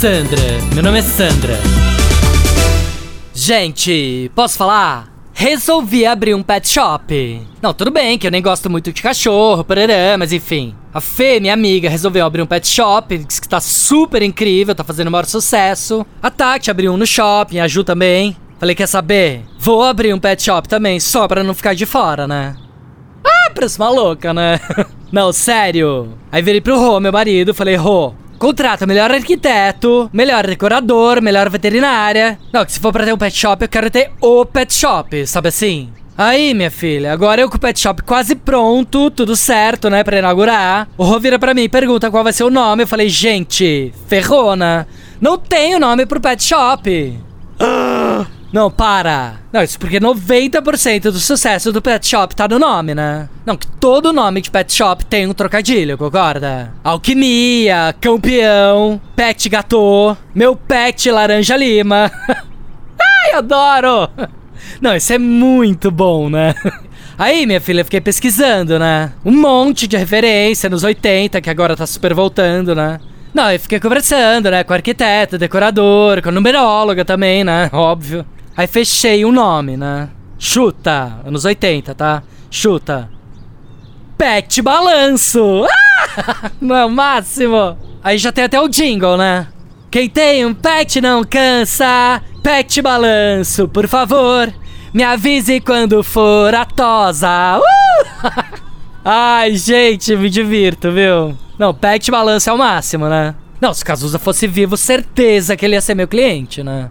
Sandra, meu nome é Sandra. Gente, posso falar? Resolvi abrir um pet shop. Não, tudo bem que eu nem gosto muito de cachorro, parará, mas enfim. A Fê, minha amiga, resolveu abrir um pet shop, que tá super incrível, tá fazendo o maior sucesso. A Tati abriu um no shopping, a Ju também. Falei, quer saber? Vou abrir um pet shop também, só pra não ficar de fora, né? Ah, parece uma louca, né? não, sério. Aí virei pro Rô, meu marido, falei, Rô, Contrata melhor arquiteto, melhor decorador, melhor veterinária. Não, que se for pra ter um pet shop, eu quero ter o pet shop, sabe assim? Aí, minha filha, agora eu com o pet shop quase pronto, tudo certo, né, pra inaugurar. O Rô vira pra mim e pergunta qual vai ser o nome. Eu falei, gente, ferrona. Não tem o nome pro pet shop. Ah, não, para. Não, isso porque 90% do sucesso do pet shop tá no nome, né? Não, que todo nome de pet shop tem um trocadilho, concorda? Alquimia, campeão, pet gatô, meu pet laranja lima. Ai, adoro! Não, isso é muito bom, né? Aí, minha filha, eu fiquei pesquisando, né? Um monte de referência nos 80, que agora tá super voltando, né? Não, eu fiquei conversando, né? Com arquiteto, decorador, com numeróloga também, né? Óbvio. Aí fechei o um nome, né? Chuta, anos 80, tá? Chuta. Pet Balanço! Ah! Não é máximo! Aí já tem até o jingle, né? Quem tem um pet não cansa. Pet Balanço, por favor, me avise quando for a tosa. Uh! Ai, gente, me divirto, viu? Não, Pet Balanço é o máximo, né? Não, se o Cazuza fosse vivo, certeza que ele ia ser meu cliente, né?